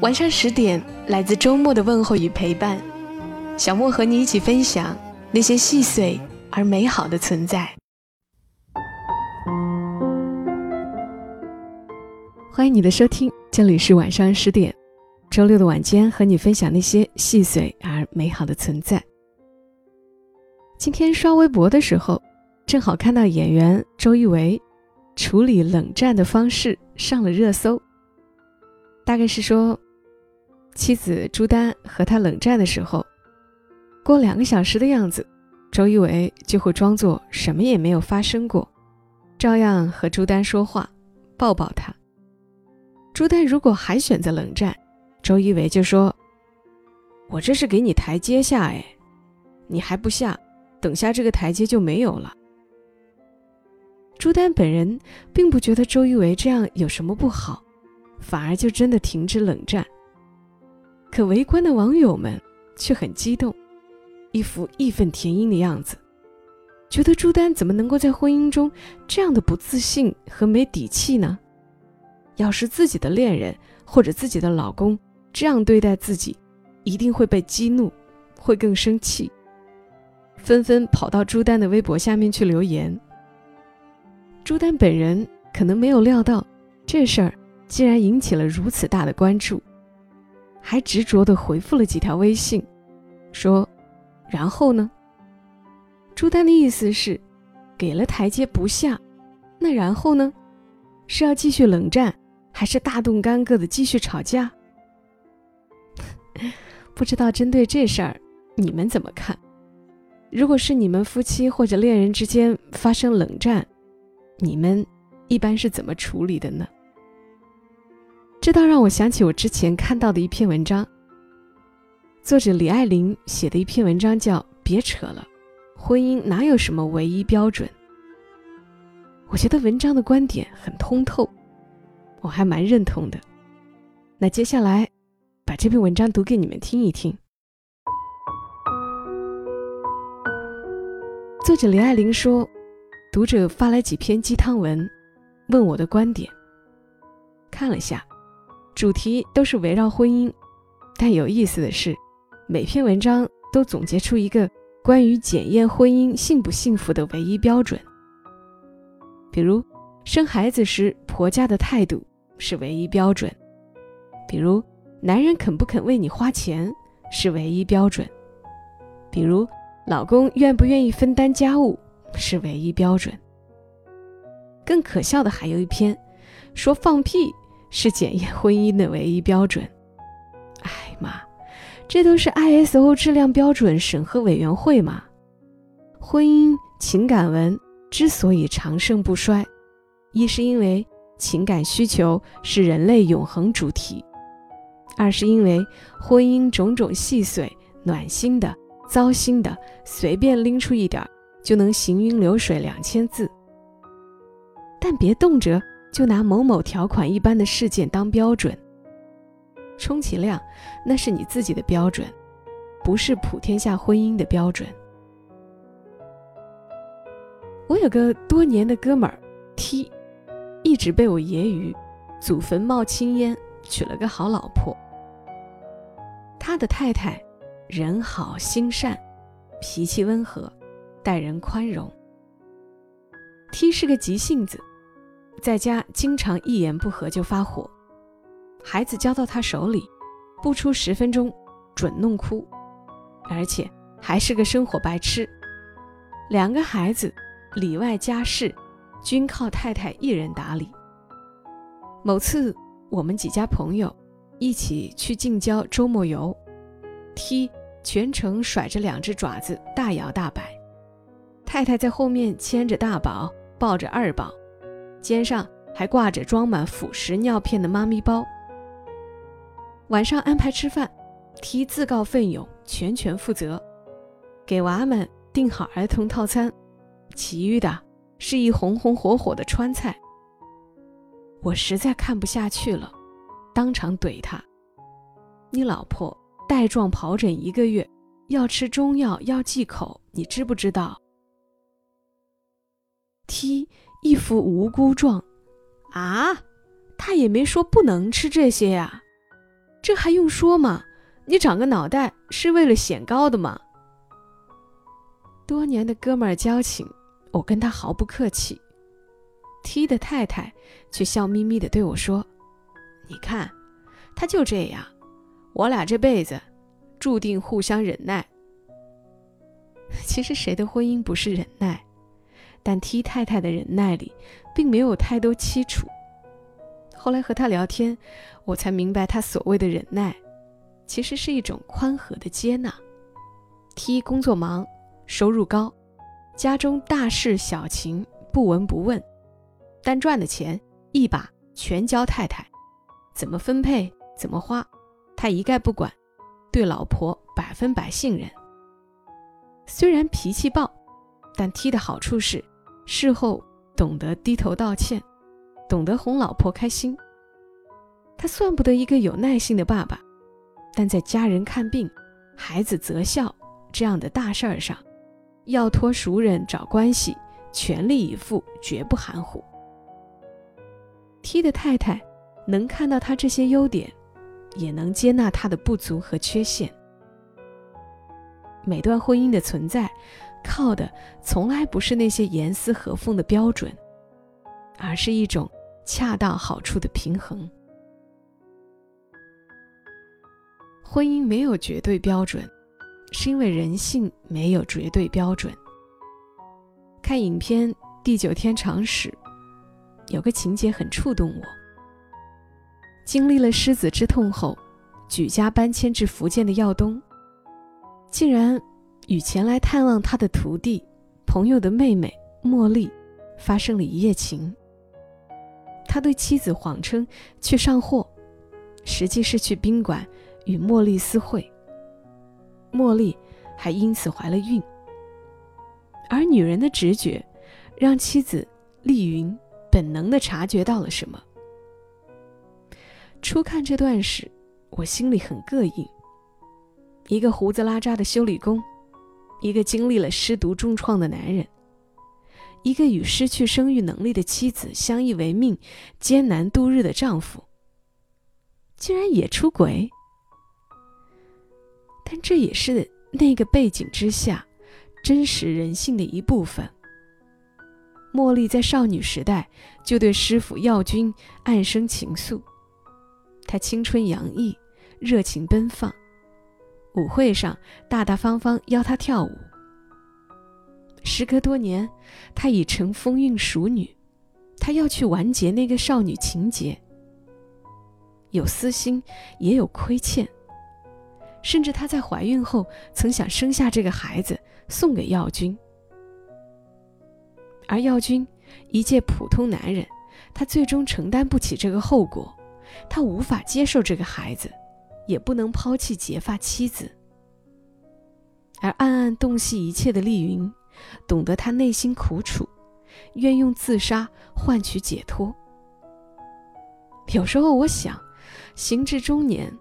晚上十点，来自周末的问候与陪伴，小莫和你一起分享那些细碎而美好的存在。欢迎你的收听，这里是晚上十点，周六的晚间和你分享那些细碎而美好的存在。今天刷微博的时候，正好看到演员周一围处理冷战的方式上了热搜，大概是说。妻子朱丹和他冷战的时候，过两个小时的样子，周一围就会装作什么也没有发生过，照样和朱丹说话，抱抱她。朱丹如果还选择冷战，周一围就说：“我这是给你台阶下，哎，你还不下，等下这个台阶就没有了。”朱丹本人并不觉得周一围这样有什么不好，反而就真的停止冷战。可围观的网友们却很激动，一副义愤填膺的样子，觉得朱丹怎么能够在婚姻中这样的不自信和没底气呢？要是自己的恋人或者自己的老公这样对待自己，一定会被激怒，会更生气，纷纷跑到朱丹的微博下面去留言。朱丹本人可能没有料到，这事儿竟然引起了如此大的关注。还执着地回复了几条微信，说：“然后呢？”朱丹的意思是，给了台阶不下，那然后呢？是要继续冷战，还是大动干戈的继续吵架？不知道针对这事儿，你们怎么看？如果是你们夫妻或者恋人之间发生冷战，你们一般是怎么处理的呢？这倒让我想起我之前看到的一篇文章，作者李爱玲写的一篇文章叫《别扯了，婚姻哪有什么唯一标准》。我觉得文章的观点很通透，我还蛮认同的。那接下来，把这篇文章读给你们听一听。作者李爱玲说，读者发来几篇鸡汤文，问我的观点，看了下。主题都是围绕婚姻，但有意思的是，每篇文章都总结出一个关于检验婚姻幸不幸福的唯一标准。比如，生孩子时婆家的态度是唯一标准；比如，男人肯不肯为你花钱是唯一标准；比如，老公愿不愿意分担家务是唯一标准。更可笑的还有一篇，说放屁。是检验婚姻的唯一标准。哎妈，这都是 ISO 质量标准审核委员会嘛？婚姻情感文之所以长盛不衰，一是因为情感需求是人类永恒主题；二是因为婚姻种种细碎、暖心的、糟心的，随便拎出一点就能行云流水两千字。但别动辄。就拿某某条款一般的事件当标准，充其量那是你自己的标准，不是普天下婚姻的标准。我有个多年的哥们儿 T，一直被我揶揄“祖坟冒青烟”，娶了个好老婆。他的太太人好心善，脾气温和，待人宽容。T 是个急性子。在家经常一言不合就发火，孩子交到他手里，不出十分钟准弄哭，而且还是个生活白痴。两个孩子里外家事均靠太太一人打理。某次我们几家朋友一起去近郊周末游，T 全程甩着两只爪子大摇大摆，太太在后面牵着大宝，抱着二宝。肩上还挂着装满辅食尿片的妈咪包。晚上安排吃饭，T 自告奋勇全权负责，给娃们订好儿童套餐，其余的是一红红火火的川菜。我实在看不下去了，当场怼他：“你老婆带状疱疹一个月，要吃中药，要忌口，你知不知道？”T 一副无辜状：“啊，他也没说不能吃这些呀，这还用说吗？你长个脑袋是为了显高的吗？”多年的哥们儿交情，我跟他毫不客气。T 的太太却笑眯眯的对我说：“你看，他就这样，我俩这辈子注定互相忍耐。其实谁的婚姻不是忍耐？但 T 太太的忍耐里并没有太多凄楚。后来和他聊天，我才明白，他所谓的忍耐，其实是一种宽和的接纳。T 工作忙，收入高，家中大事小情不闻不问。”但赚的钱一把全交太太，怎么分配怎么花，他一概不管，对老婆百分百信任。虽然脾气暴，但 T 的好处是事后懂得低头道歉，懂得哄老婆开心。他算不得一个有耐心的爸爸，但在家人看病、孩子择校这样的大事儿上，要托熟人找关系，全力以赴，绝不含糊。T 的太太能看到他这些优点，也能接纳他的不足和缺陷。每段婚姻的存在，靠的从来不是那些严丝合缝的标准，而是一种恰到好处的平衡。婚姻没有绝对标准，是因为人性没有绝对标准。看影片《地久天长》时。有个情节很触动我。经历了失子之痛后，举家搬迁至福建的耀东，竟然与前来探望他的徒弟、朋友的妹妹茉莉发生了一夜情。他对妻子谎称去上货，实际是去宾馆与茉莉私会。茉莉还因此怀了孕。而女人的直觉，让妻子丽云。本能的察觉到了什么。初看这段时，我心里很膈应。一个胡子拉碴的修理工，一个经历了失独重创的男人，一个与失去生育能力的妻子相依为命、艰难度日的丈夫，竟然也出轨。但这也是那个背景之下真实人性的一部分。茉莉在少女时代就对师傅耀军暗生情愫，她青春洋溢，热情奔放，舞会上大大方方邀他跳舞。时隔多年，她已成风韵熟女，她要去完结那个少女情结，有私心，也有亏欠，甚至她在怀孕后曾想生下这个孩子送给耀军。而耀军，一介普通男人，他最终承担不起这个后果，他无法接受这个孩子，也不能抛弃结发妻子。而暗暗洞悉一切的丽云，懂得他内心苦楚，愿用自杀换取解脱。有时候我想，行至中年，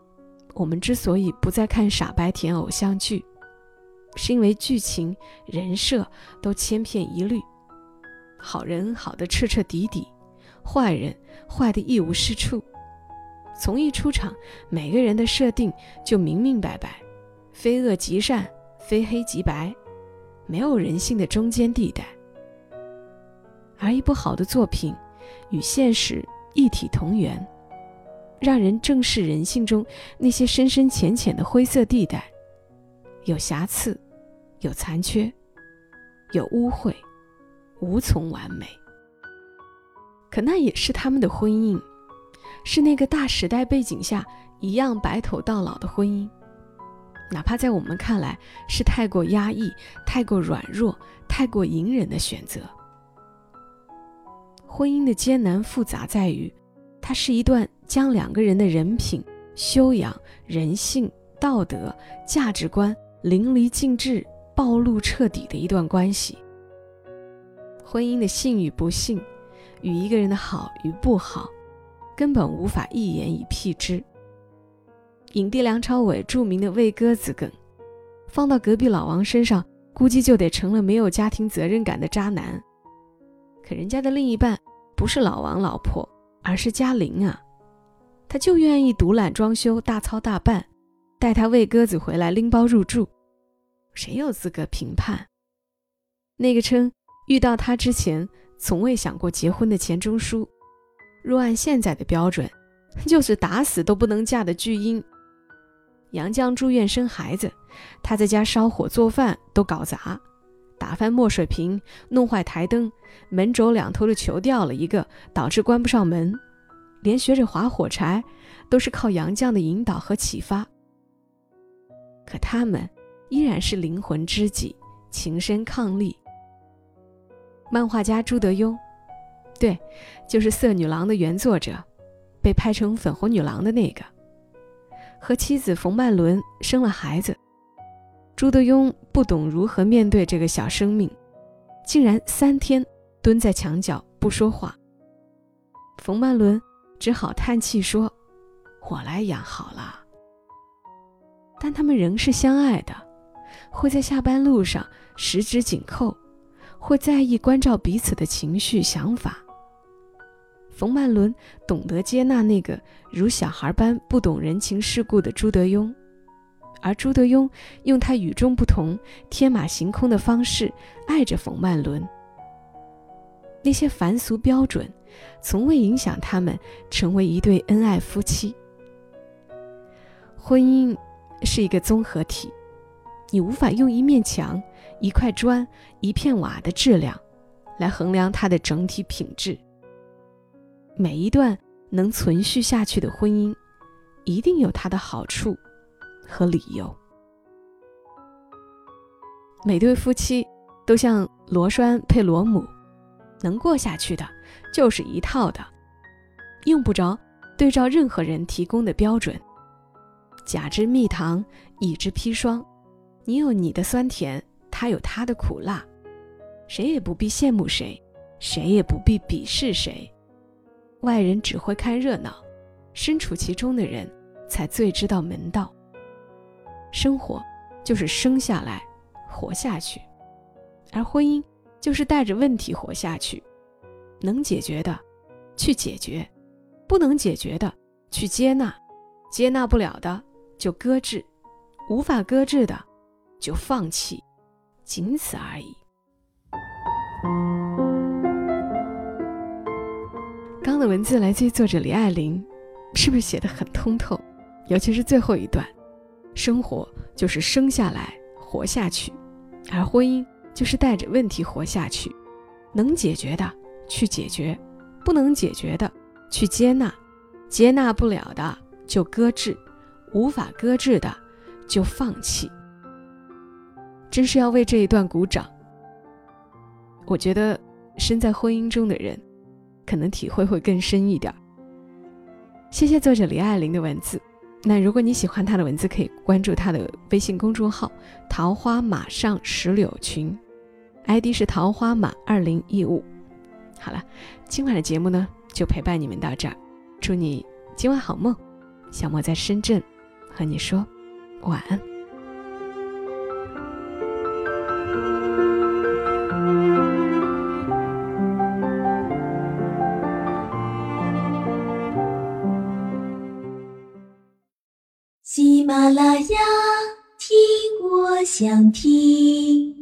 我们之所以不再看傻白甜偶像剧，是因为剧情人设都千篇一律。好人好的彻彻底底，坏人坏的一无是处。从一出场，每个人的设定就明明白白，非恶即善，非黑即白，没有人性的中间地带。而一部好的作品，与现实一体同源，让人正视人性中那些深深浅浅的灰色地带，有瑕疵，有残缺，有污秽。无从完美，可那也是他们的婚姻，是那个大时代背景下一样白头到老的婚姻，哪怕在我们看来是太过压抑、太过软弱、太过隐忍的选择。婚姻的艰难复杂在于，它是一段将两个人的人品修养、人性、道德、价值观淋漓尽致、暴露彻底的一段关系。婚姻的幸与不幸，与一个人的好与不好，根本无法一言以蔽之。影帝梁朝伟著名的喂鸽子梗，放到隔壁老王身上，估计就得成了没有家庭责任感的渣男。可人家的另一半不是老王老婆，而是嘉玲啊，他就愿意独揽装修、大操大办，带他喂鸽子回来拎包入住，谁有资格评判？那个称。遇到他之前，从未想过结婚的钱钟书，若按现在的标准，就是打死都不能嫁的巨婴。杨绛住院生孩子，他在家烧火做饭都搞砸，打翻墨水瓶，弄坏台灯，门轴两头的球掉了一个，导致关不上门，连学着划火柴，都是靠杨绛的引导和启发。可他们依然是灵魂知己，情深伉俪。漫画家朱德庸，对，就是《色女郎》的原作者，被拍成粉红女郎的那个，和妻子冯曼伦生了孩子。朱德庸不懂如何面对这个小生命，竟然三天蹲在墙角不说话。冯曼伦只好叹气说：“我来养好了。”但他们仍是相爱的，会在下班路上十指紧扣。会在意关照彼此的情绪想法。冯曼伦懂得接纳那个如小孩般不懂人情世故的朱德庸，而朱德庸用他与众不同、天马行空的方式爱着冯曼伦。那些凡俗标准，从未影响他们成为一对恩爱夫妻。婚姻是一个综合体，你无法用一面墙。一块砖、一片瓦的质量，来衡量它的整体品质。每一段能存续下去的婚姻，一定有它的好处和理由。每对夫妻都像螺栓配螺母，能过下去的，就是一套的，用不着对照任何人提供的标准。甲之蜜糖，乙之砒霜，你有你的酸甜。他有他的苦辣，谁也不必羡慕谁，谁也不必鄙视谁。外人只会看热闹，身处其中的人才最知道门道。生活就是生下来，活下去；而婚姻就是带着问题活下去。能解决的，去解决；不能解决的，去接纳；接纳不了的，就搁置；无法搁置的，就放弃。仅此而已。的文字来自于作者李爱玲，是不是写的很通透？尤其是最后一段，生活就是生下来活下去，而婚姻就是带着问题活下去。能解决的去解决，不能解决的去接纳，接纳不了的就搁置，无法搁置的就放弃。真是要为这一段鼓掌。我觉得身在婚姻中的人，可能体会会更深一点。谢谢作者李爱玲的文字。那如果你喜欢她的文字，可以关注她的微信公众号“桃花马上石榴群 ”，ID 是桃花马二零一五。好了，今晚的节目呢，就陪伴你们到这儿。祝你今晚好梦。小莫在深圳，和你说晚安。想听。